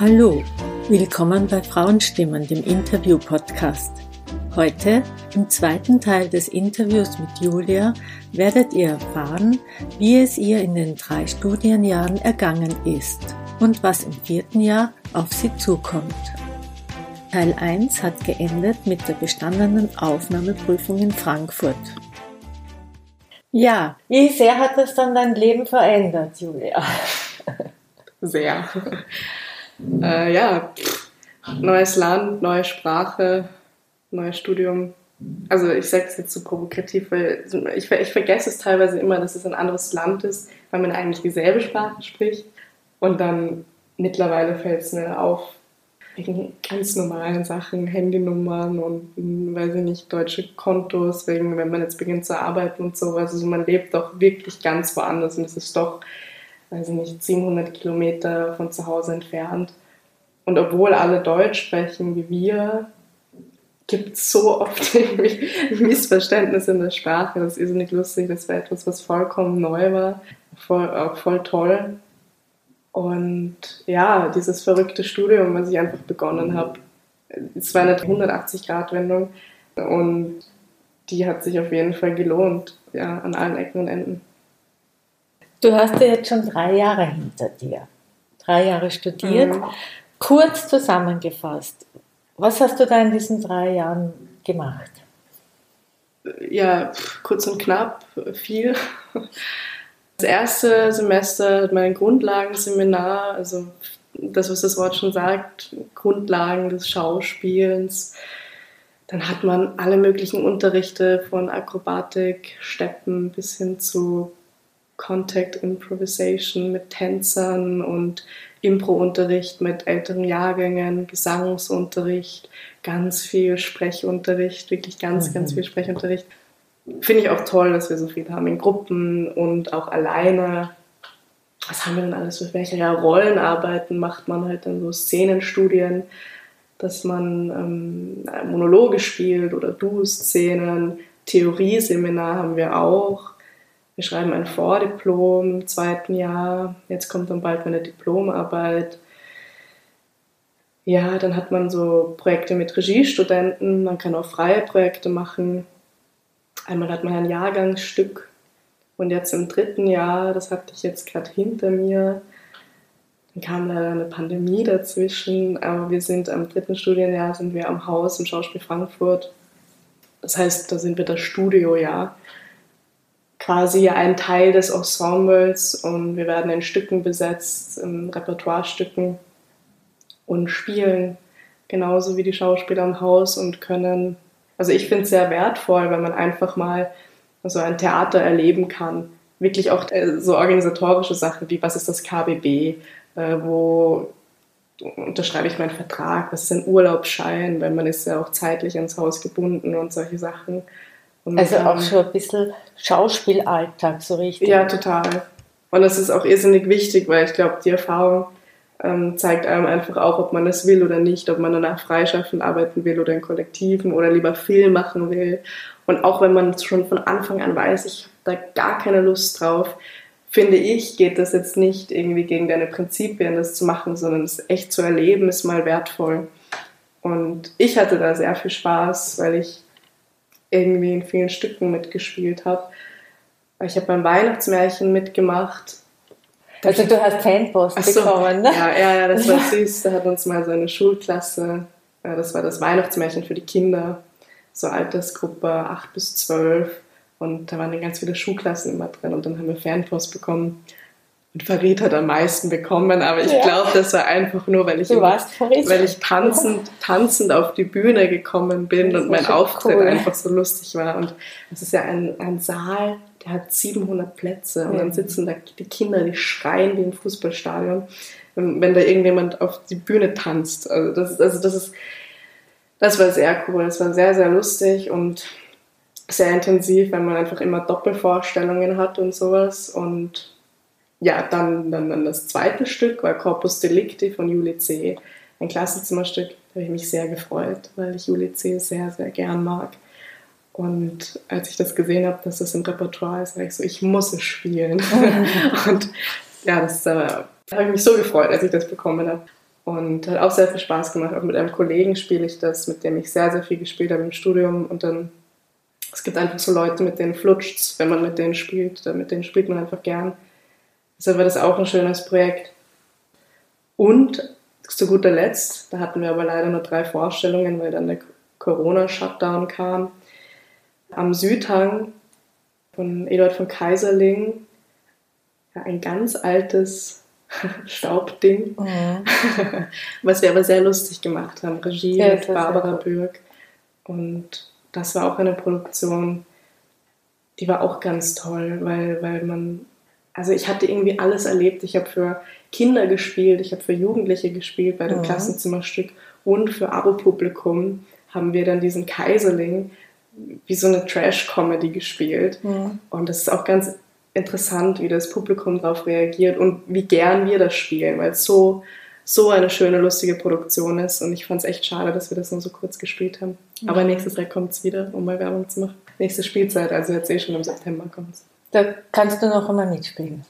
Hallo, willkommen bei Frauenstimmen, dem Interview-Podcast. Heute, im zweiten Teil des Interviews mit Julia, werdet ihr erfahren, wie es ihr in den drei Studienjahren ergangen ist und was im vierten Jahr auf sie zukommt. Teil 1 hat geendet mit der bestandenen Aufnahmeprüfung in Frankfurt. Ja, wie sehr hat das dann dein Leben verändert, Julia? Sehr. Äh, ja, neues Land, neue Sprache, neues Studium. Also ich sage es jetzt so provokativ, weil ich, ich vergesse es teilweise immer, dass es ein anderes Land ist, weil man eigentlich dieselbe Sprache spricht. Und dann mittlerweile fällt es mir auf, wegen ganz normalen Sachen, Handynummern und, weiß ich nicht, deutsche Kontos, wegen, wenn man jetzt beginnt zu arbeiten und sowas. Also man lebt doch wirklich ganz woanders und es ist doch, weiß ich nicht, 700 Kilometer von zu Hause entfernt. Und obwohl alle Deutsch sprechen wie wir, gibt es so oft irgendwie Missverständnisse in der Sprache. Das ist nicht lustig, das war etwas, was vollkommen neu war, voll, auch voll toll. Und ja, dieses verrückte Studium, was ich einfach begonnen habe, es war eine 180-Grad-Wendung und die hat sich auf jeden Fall gelohnt, ja, an allen Ecken und Enden. Du hast ja jetzt schon drei Jahre hinter dir. Drei Jahre studiert. Mhm. Kurz zusammengefasst, was hast du da in diesen drei Jahren gemacht? Ja, kurz und knapp, viel. Das erste Semester hat mein Grundlagenseminar, also das, was das Wort schon sagt, Grundlagen des Schauspielens. Dann hat man alle möglichen Unterrichte von Akrobatik, Steppen bis hin zu Contact Improvisation mit Tänzern und Impro-Unterricht mit älteren Jahrgängen, Gesangsunterricht, ganz viel Sprechunterricht, wirklich ganz, mhm. ganz viel Sprechunterricht finde ich auch toll, dass wir so viel haben in Gruppen und auch alleine. Was haben wir denn alles für welche ja, Rollenarbeiten macht man halt dann so Szenenstudien, dass man ähm, Monologe spielt oder Du-Szenen. Theorieseminar haben wir auch. Wir schreiben ein Vordiplom im zweiten Jahr. Jetzt kommt dann bald meine Diplomarbeit. Ja, dann hat man so Projekte mit Regiestudenten. Man kann auch freie Projekte machen. Einmal hat man ein Jahrgangsstück und jetzt im dritten Jahr, das hatte ich jetzt gerade hinter mir, dann kam leider eine Pandemie dazwischen, aber wir sind am dritten Studienjahr sind wir am Haus im Schauspiel Frankfurt. Das heißt, da sind wir das Studiojahr. Quasi ein Teil des Ensembles und wir werden in Stücken besetzt, in Repertoirestücken und spielen genauso wie die Schauspieler am Haus und können also ich finde es sehr wertvoll, wenn man einfach mal so ein Theater erleben kann. Wirklich auch äh, so organisatorische Sachen wie, was ist das KBB, äh, wo unterschreibe ich meinen Vertrag, was ist ein Urlaubsschein, weil man ist ja auch zeitlich ans Haus gebunden und solche Sachen. Und also auch schon ein bisschen Schauspielalltag, so richtig. Ja, total. Und das ist auch irrsinnig wichtig, weil ich glaube, die Erfahrung ähm, zeigt einem einfach auch, ob man das will oder nicht, ob man danach freischaffend arbeiten will oder in Kollektiven oder lieber viel machen will. Und auch wenn man schon von Anfang an weiß, ich habe da gar keine Lust drauf, finde ich, geht das jetzt nicht irgendwie gegen deine Prinzipien, das zu machen, sondern es echt zu erleben, ist mal wertvoll. Und ich hatte da sehr viel Spaß, weil ich irgendwie in vielen Stücken mitgespielt habe. Ich habe beim Weihnachtsmärchen mitgemacht also du hast Fanpost so, bekommen, ne? Ja, ja, ja, das war süß. Da hat uns mal so eine Schulklasse, ja, das war das Weihnachtsmärchen für die Kinder, so Altersgruppe 8 bis 12. Und da waren dann ganz viele Schulklassen immer drin und dann haben wir Fanpost bekommen. Und Farid hat am meisten bekommen, aber ich ja. glaube, das war einfach nur, weil ich, immer, weil ich tanzend, tanzend auf die Bühne gekommen bin und mein Auftritt cool. einfach so lustig war. Und es ist ja ein, ein Saal, der hat 700 Plätze und dann sitzen da die Kinder, die schreien wie im Fußballstadion, wenn da irgendjemand auf die Bühne tanzt. Also das, also das ist, das war sehr cool, das war sehr, sehr lustig und sehr intensiv, weil man einfach immer Doppelvorstellungen hat und sowas und ja, dann, dann, dann das zweite Stück war Corpus Delicti von Juli C., ein Klassenzimmerstück, da habe ich mich sehr gefreut, weil ich Juli C. sehr, sehr gern mag. Und als ich das gesehen habe, dass das im Repertoire ist, war ich so, ich muss es spielen. und ja, das äh, da habe ich mich so gefreut, als ich das bekommen habe. Und hat auch sehr viel Spaß gemacht. Auch mit einem Kollegen spiele ich das, mit dem ich sehr, sehr viel gespielt habe im Studium. Und dann, es gibt einfach so Leute, mit denen flutscht wenn man mit denen spielt. Mit denen spielt man einfach gern. Deshalb war das auch ein schönes Projekt. Und zu guter Letzt, da hatten wir aber leider nur drei Vorstellungen, weil dann der Corona-Shutdown kam. Am Südhang von Eduard von Kaiserling, ja, ein ganz altes Staubding, mhm. was wir aber sehr lustig gemacht haben. Regie ja, mit Barbara Bürg. Und das war auch eine Produktion, die war auch ganz toll, weil, weil man, also ich hatte irgendwie alles erlebt. Ich habe für Kinder gespielt, ich habe für Jugendliche gespielt bei dem mhm. Klassenzimmerstück und für Abo-Publikum haben wir dann diesen Kaiserling wie so eine Trash-Comedy gespielt. Mhm. Und das ist auch ganz interessant, wie das Publikum darauf reagiert und wie gern wir das spielen, weil es so, so eine schöne, lustige Produktion ist. Und ich fand es echt schade, dass wir das nur so kurz gespielt haben. Mhm. Aber nächstes Jahr kommt es wieder, um mal Werbung zu machen. Nächste Spielzeit, also jetzt eh schon im September kommt es. Da kannst du noch einmal mitspielen.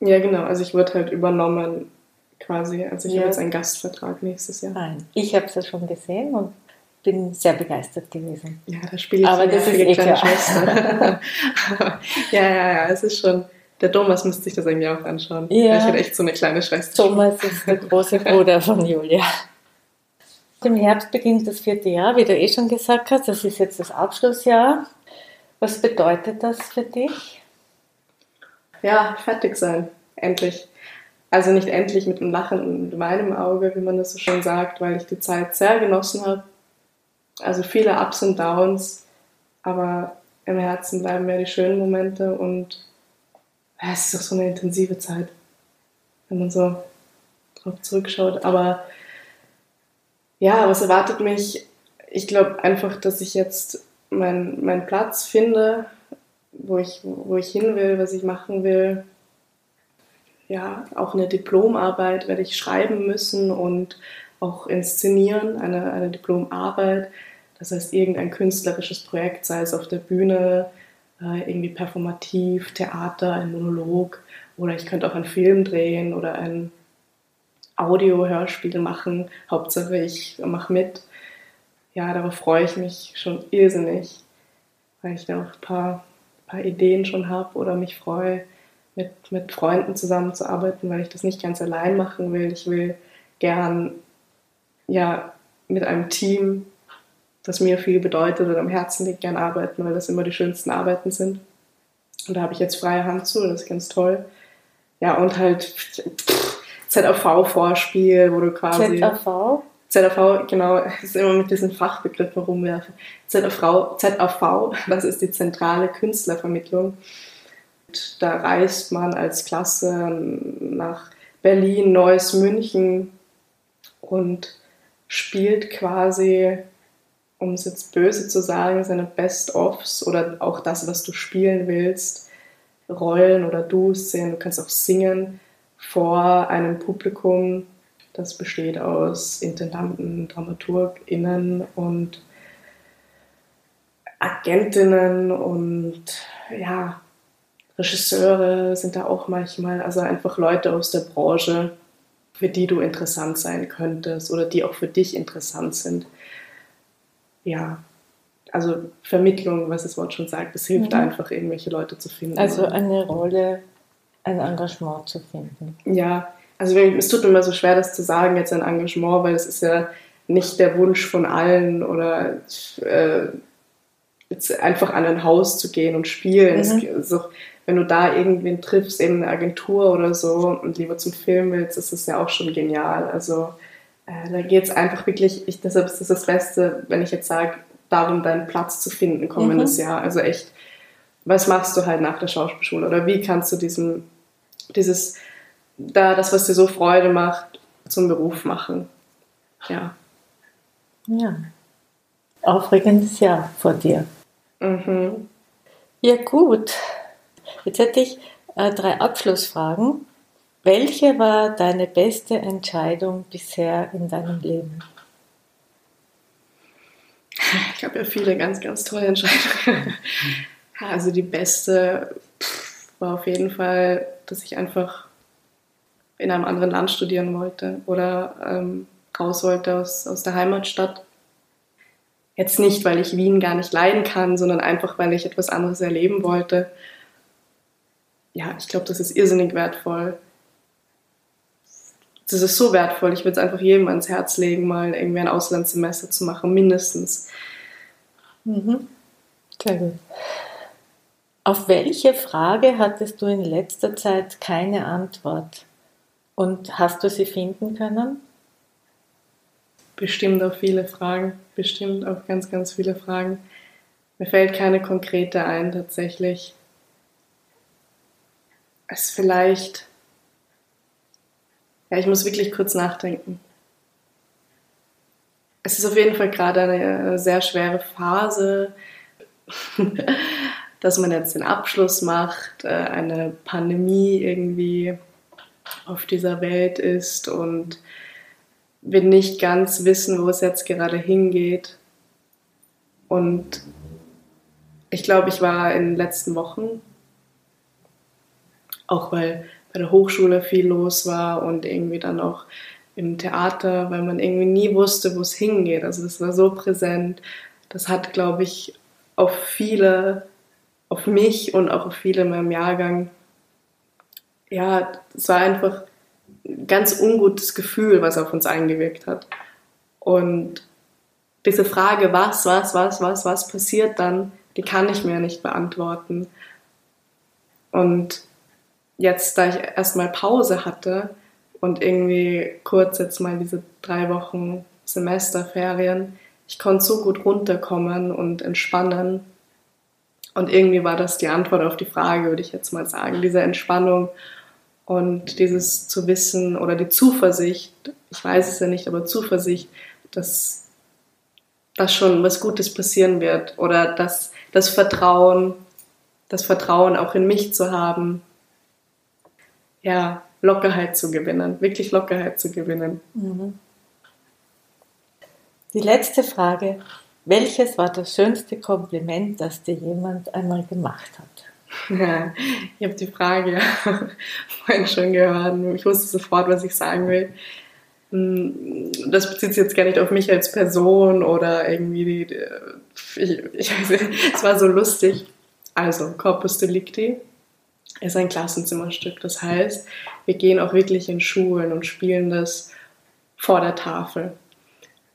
Ja, genau. Also ich wurde halt übernommen quasi. Also ich ja. habe jetzt einen Gastvertrag nächstes Jahr. Nein, ich habe es ja schon gesehen und bin sehr begeistert gewesen. Ja, da spiele ich Aber das ist eh kleine Schwester. ja, ja, ja, es ist schon. Der Thomas müsste sich das irgendwie auch anschauen. Ja. Ich hatte echt so eine kleine Schwester. Thomas ist der große Bruder von Julia. Im Herbst beginnt das vierte Jahr, wie du eh schon gesagt hast. Das ist jetzt das Abschlussjahr. Was bedeutet das für dich? Ja, fertig sein. Endlich. Also nicht endlich mit einem Lachen und meinem Auge, wie man das so schön sagt, weil ich die Zeit sehr genossen habe also viele Ups und Downs, aber im Herzen bleiben mir die schönen Momente und ja, es ist auch so eine intensive Zeit, wenn man so drauf zurückschaut. Aber ja, was erwartet mich? Ich glaube einfach, dass ich jetzt meinen mein Platz finde, wo ich, wo ich hin will, was ich machen will. Ja, auch eine Diplomarbeit werde ich schreiben müssen und auch inszenieren, eine, eine Diplomarbeit. Das heißt, irgendein künstlerisches Projekt, sei es auf der Bühne, äh, irgendwie performativ, Theater, ein Monolog oder ich könnte auch einen Film drehen oder ein Audio-Hörspiel machen. Hauptsache, ich mache mit. Ja, darauf freue ich mich schon irrsinnig, weil ich da auch ein paar, paar Ideen schon habe oder mich freue, mit, mit Freunden zusammenzuarbeiten, weil ich das nicht ganz allein machen will. Ich will gern ja, mit einem Team das mir viel bedeutet oder am Herzen liegt, gern arbeiten, weil das immer die schönsten Arbeiten sind. Und da habe ich jetzt freie Hand zu, das ist ganz toll. Ja, und halt ZAV-Vorspiel, wo du quasi. ZAV? ZAV, genau, ist immer mit diesen Fachbegriffen rumwerfen. ZAV, ZAV, das ist die zentrale Künstlervermittlung. Und da reist man als Klasse nach Berlin, Neuss, München und spielt quasi um es jetzt böse zu sagen, seine Best-ofs oder auch das, was du spielen willst, Rollen oder Du-Szenen, du kannst auch singen vor einem Publikum, das besteht aus Intendanten, DramaturgInnen und Agentinnen und ja, Regisseure sind da auch manchmal, also einfach Leute aus der Branche, für die du interessant sein könntest oder die auch für dich interessant sind ja, also Vermittlung, was das Wort schon sagt, es hilft mhm. einfach, irgendwelche Leute zu finden. Also eine Rolle, ein Engagement zu finden. Ja, also es tut mir immer so schwer, das zu sagen, jetzt ein Engagement, weil es ist ja nicht der Wunsch von allen oder äh, jetzt einfach an ein Haus zu gehen und spielen. Mhm. Es, wenn du da irgendwen triffst, eben eine Agentur oder so und lieber zum Film willst, ist das ja auch schon genial. Also äh, da geht es einfach wirklich, ich, deshalb ist das das Beste, wenn ich jetzt sage, darum deinen Platz zu finden kommendes mhm. Jahr. Also echt, was machst du halt nach der Schauspielschule oder wie kannst du diesen, dieses, da das, was dir so Freude macht, zum Beruf machen. Ja. Ja. Aufregendes Jahr vor dir. Mhm. Ja, gut. Jetzt hätte ich äh, drei Abschlussfragen. Welche war deine beste Entscheidung bisher in deinem Leben? Ich habe ja viele ganz, ganz tolle Entscheidungen. Also die beste war auf jeden Fall, dass ich einfach in einem anderen Land studieren wollte oder ähm, raus wollte aus, aus der Heimatstadt. Jetzt nicht, weil ich Wien gar nicht leiden kann, sondern einfach, weil ich etwas anderes erleben wollte. Ja, ich glaube, das ist irrsinnig wertvoll. Das ist so wertvoll. Ich würde es einfach jedem ans Herz legen, mal irgendwie ein Auslandssemester zu machen, mindestens. Mhm. Sehr gut. Auf welche Frage hattest du in letzter Zeit keine Antwort? Und hast du sie finden können? Bestimmt auf viele Fragen, bestimmt auf ganz, ganz viele Fragen. Mir fällt keine konkrete ein tatsächlich. Es vielleicht. Ja, ich muss wirklich kurz nachdenken. Es ist auf jeden Fall gerade eine sehr schwere Phase, dass man jetzt den Abschluss macht, äh, eine Pandemie irgendwie auf dieser Welt ist und wir nicht ganz wissen, wo es jetzt gerade hingeht. Und ich glaube, ich war in den letzten Wochen, auch weil bei der Hochschule viel los war und irgendwie dann auch im Theater, weil man irgendwie nie wusste, wo es hingeht. Also das war so präsent. Das hat, glaube ich, auf viele, auf mich und auch auf viele in meinem Jahrgang, ja, es war einfach ganz ungutes Gefühl, was auf uns eingewirkt hat. Und diese Frage, was, was, was, was, was passiert dann, die kann ich mir nicht beantworten. Und jetzt, da ich erstmal Pause hatte und irgendwie kurz jetzt mal diese drei Wochen Semesterferien, ich konnte so gut runterkommen und entspannen. Und irgendwie war das die Antwort auf die Frage, würde ich jetzt mal sagen, diese Entspannung und dieses zu wissen oder die Zuversicht, ich weiß es ja nicht, aber Zuversicht, dass, dass schon was Gutes passieren wird oder dass das Vertrauen, das Vertrauen auch in mich zu haben, ja, Lockerheit zu gewinnen, wirklich Lockerheit zu gewinnen. Mhm. Die letzte Frage. Welches war das schönste Kompliment, das dir jemand einmal gemacht hat? Ja, ich habe die Frage vorhin schon gehört. Ich wusste sofort, was ich sagen will. Hm, das bezieht sich jetzt gar nicht auf mich als Person oder irgendwie, die, ich, es war so lustig. Also, Corpus Delicti ist ein Klassenzimmerstück. Das heißt, wir gehen auch wirklich in Schulen und spielen das vor der Tafel.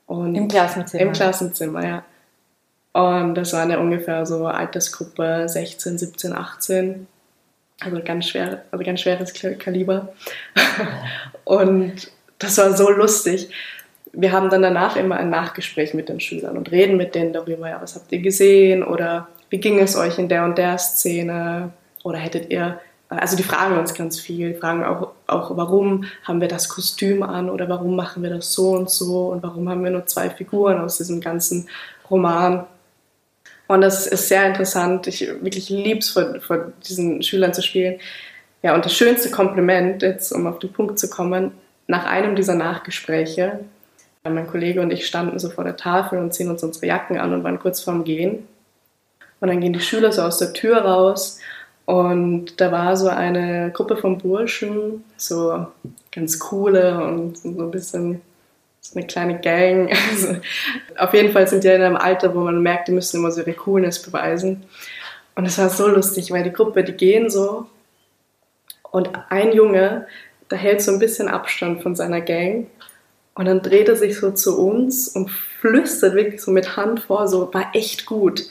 Und Im Klassenzimmer? Im Klassenzimmer, ja. Und das war eine ungefähr so Altersgruppe 16, 17, 18. Also ganz schwer, also ganz schweres Kaliber. und das war so lustig. Wir haben dann danach immer ein Nachgespräch mit den Schülern und reden mit denen darüber, ja, was habt ihr gesehen oder wie ging es euch in der und der Szene oder hättet ihr, also die fragen uns ganz viel, fragen auch, auch, warum haben wir das Kostüm an oder warum machen wir das so und so und warum haben wir nur zwei Figuren aus diesem ganzen Roman. Und das ist sehr interessant. Ich wirklich liebe es, vor, vor diesen Schülern zu spielen. Ja, und das schönste Kompliment, jetzt um auf den Punkt zu kommen, nach einem dieser Nachgespräche, mein Kollege und ich standen so vor der Tafel und ziehen uns unsere Jacken an und waren kurz vorm Gehen. Und dann gehen die Schüler so aus der Tür raus und da war so eine Gruppe von Burschen, so ganz coole und so ein bisschen so eine kleine Gang. Also, auf jeden Fall sind die in einem Alter, wo man merkt, die müssen immer so ihre Coolness beweisen. Und es war so lustig, weil die Gruppe, die gehen so und ein Junge, der hält so ein bisschen Abstand von seiner Gang und dann dreht er sich so zu uns und flüstert wirklich so mit Hand vor, so war echt gut.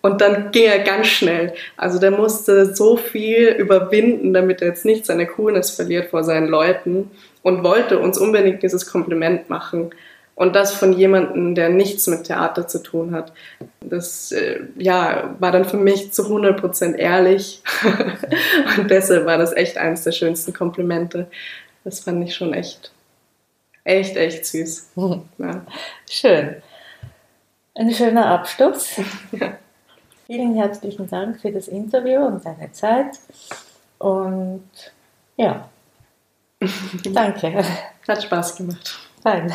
Und dann ging er ganz schnell. Also der musste so viel überwinden, damit er jetzt nicht seine Coolness verliert vor seinen Leuten und wollte uns unbedingt dieses Kompliment machen. Und das von jemandem, der nichts mit Theater zu tun hat. Das äh, ja, war dann für mich zu 100% ehrlich. und deshalb war das echt eines der schönsten Komplimente. Das fand ich schon echt, echt, echt süß. Ja. Schön. Ein schöner Abschluss. ja. Vielen herzlichen Dank für das Interview und deine Zeit. Und ja, Danke. Hat Spaß gemacht. Fein.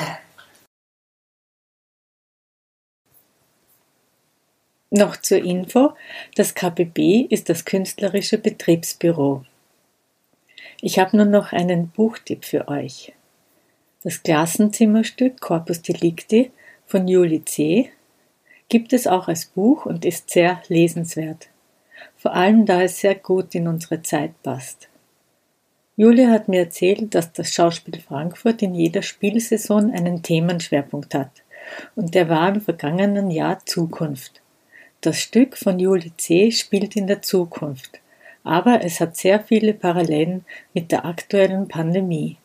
Noch zur Info, das KBB ist das künstlerische Betriebsbüro. Ich habe nur noch einen Buchtipp für euch. Das Klassenzimmerstück Corpus Delicti von Juli C. gibt es auch als Buch und ist sehr lesenswert. Vor allem, da es sehr gut in unsere Zeit passt. Julia hat mir erzählt, dass das Schauspiel Frankfurt in jeder Spielsaison einen Themenschwerpunkt hat. Und der war im vergangenen Jahr Zukunft. Das Stück von Julie C. spielt in der Zukunft, aber es hat sehr viele Parallelen mit der aktuellen Pandemie.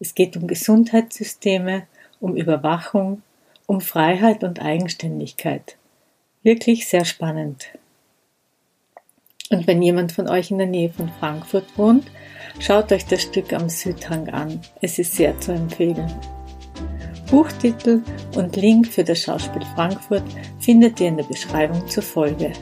Es geht um Gesundheitssysteme, um Überwachung, um Freiheit und Eigenständigkeit. Wirklich sehr spannend. Und wenn jemand von euch in der Nähe von Frankfurt wohnt, Schaut euch das Stück am Südhang an. Es ist sehr zu empfehlen. Buchtitel und Link für das Schauspiel Frankfurt findet ihr in der Beschreibung zur Folge.